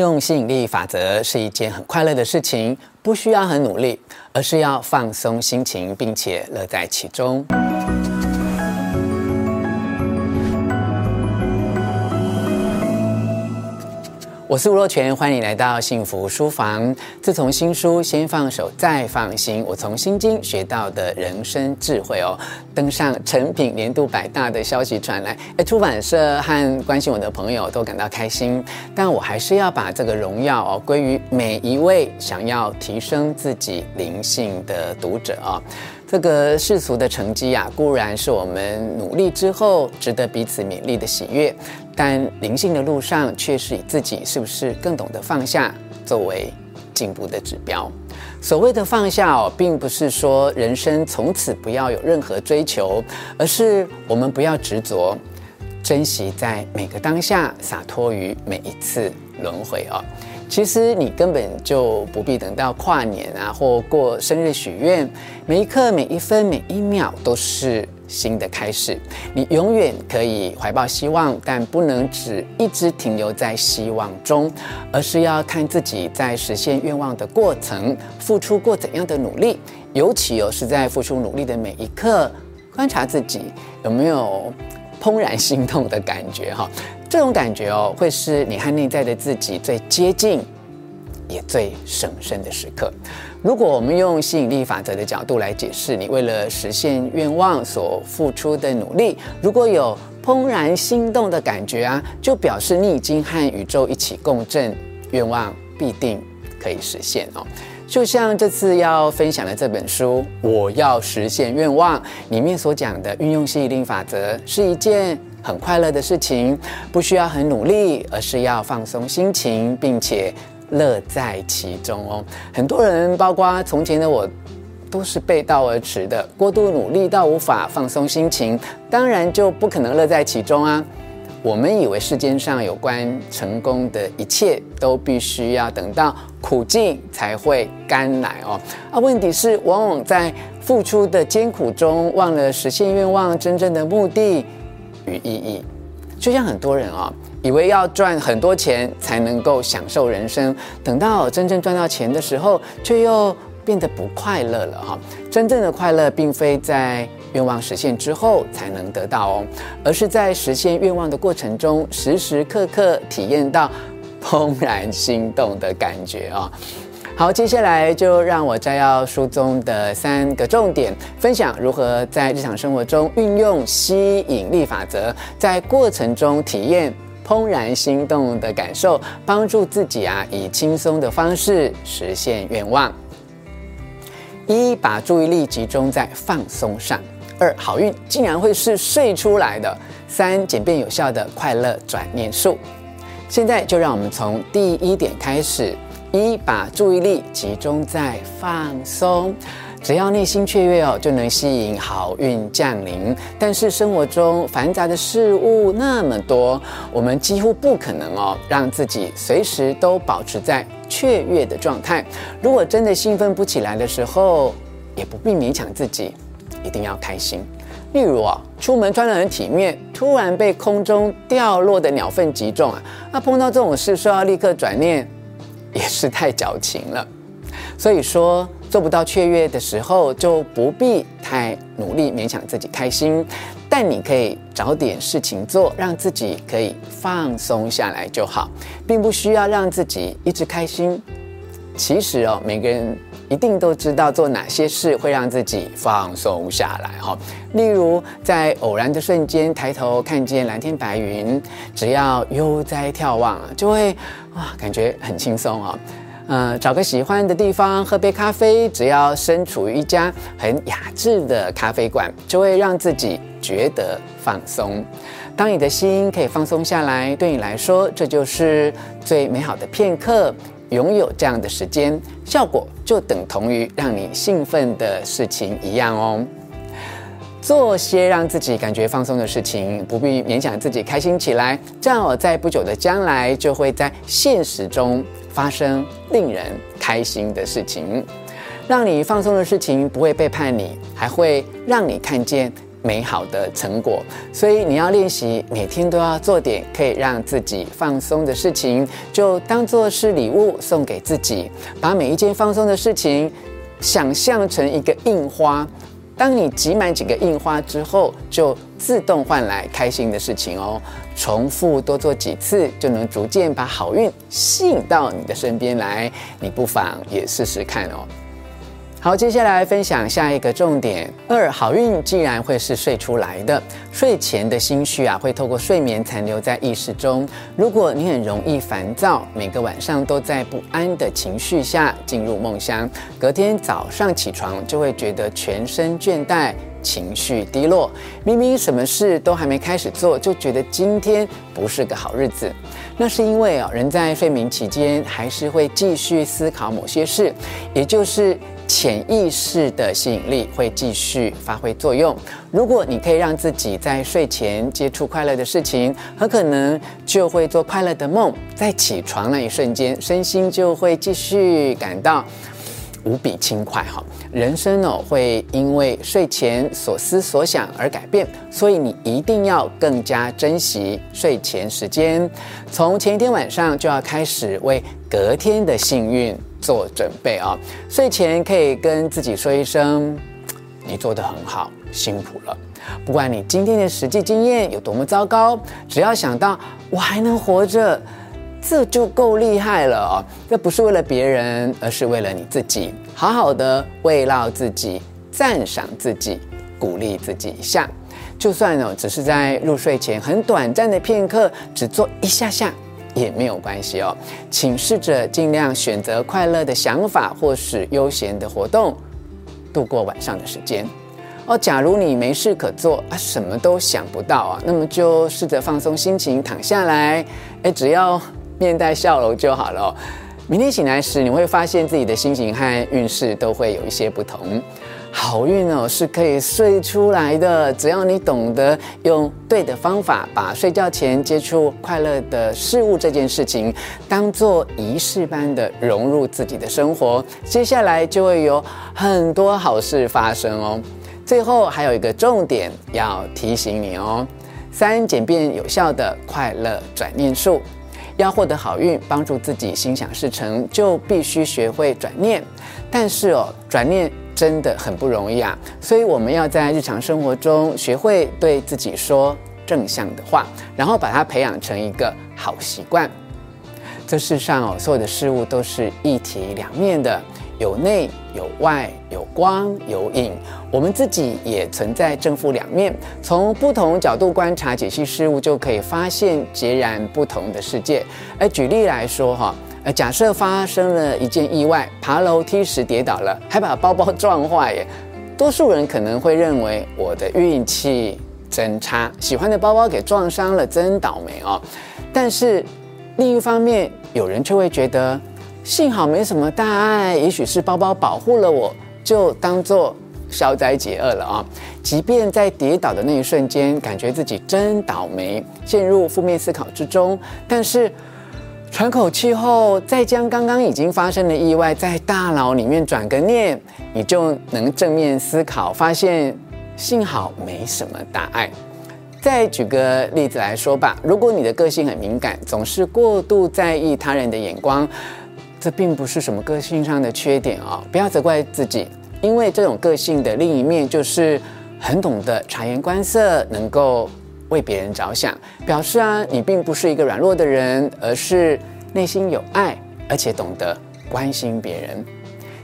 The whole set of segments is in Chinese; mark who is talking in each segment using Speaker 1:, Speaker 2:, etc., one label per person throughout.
Speaker 1: 用吸引力法则是一件很快乐的事情，不需要很努力，而是要放松心情，并且乐在其中。我是吴若泉，欢迎来到幸福书房。自从新书《先放手再放心》，我从心经学到的人生智慧哦，登上诚品年度百大的消息传来，哎，出版社和关心我的朋友都感到开心。但我还是要把这个荣耀哦归于每一位想要提升自己灵性的读者啊、哦。这个世俗的成绩啊，固然是我们努力之后值得彼此勉励的喜悦，但灵性的路上却是以自己是不是更懂得放下作为进步的指标。所谓的放下哦，并不是说人生从此不要有任何追求，而是我们不要执着，珍惜在每个当下，洒脱于每一次轮回哦。其实你根本就不必等到跨年啊，或过生日许愿，每一刻、每一分、每一秒都是新的开始。你永远可以怀抱希望，但不能只一直停留在希望中，而是要看自己在实现愿望的过程付出过怎样的努力。尤其有是在付出努力的每一刻，观察自己有没有怦然心动的感觉哈。这种感觉哦，会是你和内在的自己最接近，也最神圣的时刻。如果我们用吸引力法则的角度来解释，你为了实现愿望所付出的努力，如果有怦然心动的感觉啊，就表示你已经和宇宙一起共振，愿望必定可以实现哦。就像这次要分享的这本书《我要实现愿望》里面所讲的，运用吸引力法则是一件。很快乐的事情，不需要很努力，而是要放松心情，并且乐在其中哦。很多人，包括从前的我，都是背道而驰的，过度努力到无法放松心情，当然就不可能乐在其中啊。我们以为世间上有关成功的一切，都必须要等到苦尽才会甘来哦。啊，问题是，往往在付出的艰苦中，忘了实现愿望真正的目的。与意义，就像很多人啊、以为要赚很多钱才能够享受人生，等到真正赚到钱的时候，却又变得不快乐了哈。真正的快乐，并非在愿望实现之后才能得到哦，而是在实现愿望的过程中，时时刻刻体验到怦然心动的感觉啊。好，接下来就让我摘要书中的三个重点，分享如何在日常生活中运用吸引力法则，在过程中体验怦然心动的感受，帮助自己啊以轻松的方式实现愿望。一，把注意力集中在放松上；二，好运竟然会是睡出来的；三，简便有效的快乐转念术。现在就让我们从第一点开始。一，把注意力集中在放松，只要内心雀跃哦，就能吸引好运降临。但是生活中繁杂的事物那么多，我们几乎不可能哦，让自己随时都保持在雀跃的状态。如果真的兴奋不起来的时候，也不必勉强自己，一定要开心。例如啊，出门穿得很体面，突然被空中掉落的鸟粪击中啊，那碰到这种事，说要立刻转念。也是太矫情了，所以说做不到雀跃的时候，就不必太努力勉强自己开心，但你可以找点事情做，让自己可以放松下来就好，并不需要让自己一直开心。其实哦，每个人一定都知道做哪些事会让自己放松下来哈。例如，在偶然的瞬间抬头看见蓝天白云，只要悠哉眺望，就会哇，感觉很轻松啊。嗯，找个喜欢的地方喝杯咖啡，只要身处于一家很雅致的咖啡馆，就会让自己觉得放松。当你的心可以放松下来，对你来说，这就是最美好的片刻。拥有这样的时间，效果就等同于让你兴奋的事情一样哦。做些让自己感觉放松的事情，不必勉强自己开心起来，这样我在不久的将来就会在现实中发生令人开心的事情。让你放松的事情不会背叛你，还会让你看见美好的成果。所以你要练习每天都要做点可以让自己放松的事情，就当做是礼物送给自己。把每一件放松的事情想象成一个印花，当你集满几个印花之后，就自动换来开心的事情哦。重复多做几次，就能逐渐把好运吸引到你的身边来。你不妨也试试看哦。好，接下来分享下一个重点。二，好运既然会是睡出来的，睡前的心绪啊，会透过睡眠残留在意识中。如果你很容易烦躁，每个晚上都在不安的情绪下进入梦乡，隔天早上起床就会觉得全身倦怠，情绪低落。明明什么事都还没开始做，就觉得今天不是个好日子。那是因为啊，人在睡眠期间还是会继续思考某些事，也就是。潜意识的吸引力会继续发挥作用。如果你可以让自己在睡前接触快乐的事情，很可能就会做快乐的梦。在起床那一瞬间，身心就会继续感到无比轻快。哈，人生哦会因为睡前所思所想而改变，所以你一定要更加珍惜睡前时间。从前一天晚上就要开始为隔天的幸运做准备啊！睡前可以跟自己说一声：“你做得很好，辛苦了。”不管你今天的实际经验有多么糟糕，只要想到我还能活着，这就够厉害了哦！这不是为了别人，而是为了你自己。好好的慰劳自己，赞赏自己，鼓励自己一下。就算呢，只是在入睡前很短暂的片刻，只做一下下。也没有关系哦，请试着尽量选择快乐的想法，或是悠闲的活动，度过晚上的时间。哦，假如你没事可做啊，什么都想不到啊，那么就试着放松心情，躺下来，哎，只要面带笑容就好了。明天醒来时，你会发现自己的心情和运势都会有一些不同。好运哦，是可以睡出来的，只要你懂得用对的方法，把睡觉前接触快乐的事物这件事情当做仪式般的融入自己的生活，接下来就会有很多好事发生哦。最后还有一个重点要提醒你哦：三简便有效的快乐转念术，要获得好运，帮助自己心想事成，就必须学会转念。但是哦，转念。真的很不容易啊，所以我们要在日常生活中学会对自己说正向的话，然后把它培养成一个好习惯。这世上哦，所有的事物都是一体两面的，有内有外，有光有影。我们自己也存在正负两面，从不同角度观察解析事物，就可以发现截然不同的世界。而举例来说哈。呃，假设发生了一件意外，爬楼梯时跌倒了，还把包包撞坏耶。多数人可能会认为我的运气真差，喜欢的包包给撞伤了，真倒霉哦。但是另一方面，有人却会觉得，幸好没什么大碍，也许是包包保护了我，就当做消灾解厄了啊。即便在跌倒的那一瞬间，感觉自己真倒霉，陷入负面思考之中，但是。喘口气后，再将刚刚已经发生的意外在大脑里面转个念，你就能正面思考，发现幸好没什么大碍。再举个例子来说吧，如果你的个性很敏感，总是过度在意他人的眼光，这并不是什么个性上的缺点哦，不要责怪自己，因为这种个性的另一面就是很懂得察言观色，能够。为别人着想，表示啊，你并不是一个软弱的人，而是内心有爱，而且懂得关心别人。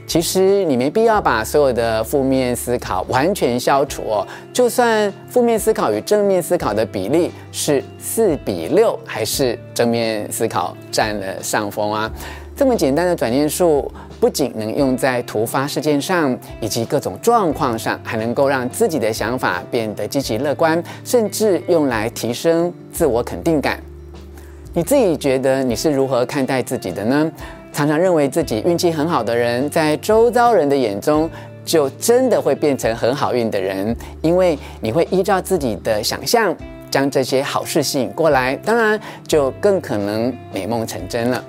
Speaker 1: 其实你没必要把所有的负面思考完全消除哦。就算负面思考与正面思考的比例是四比六，还是正面思考占了上风啊？这么简单的转念术。不仅能用在突发事件上，以及各种状况上，还能够让自己的想法变得积极乐观，甚至用来提升自我肯定感。你自己觉得你是如何看待自己的呢？常常认为自己运气很好的人，在周遭人的眼中，就真的会变成很好运的人，因为你会依照自己的想象，将这些好事吸引过来，当然就更可能美梦成真了。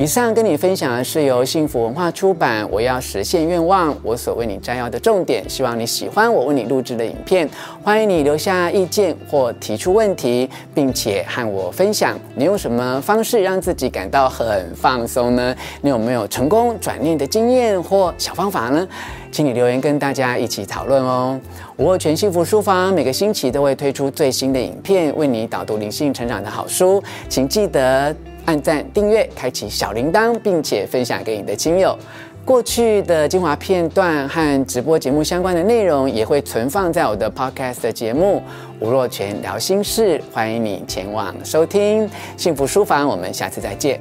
Speaker 1: 以上跟你分享的是由幸福文化出版《我要实现愿望》，我所为你摘要的重点。希望你喜欢我为你录制的影片，欢迎你留下意见或提出问题，并且和我分享你用什么方式让自己感到很放松呢？你有没有成功转念的经验或小方法呢？请你留言跟大家一起讨论哦。吴若权幸福书房每个星期都会推出最新的影片，为你导读灵性成长的好书，请记得。按赞、订阅、开启小铃铛，并且分享给你的亲友。过去的精华片段和直播节目相关的内容也会存放在我的 Podcast 节目《吴若权聊心事》，欢迎你前往收听。幸福书房，我们下次再见。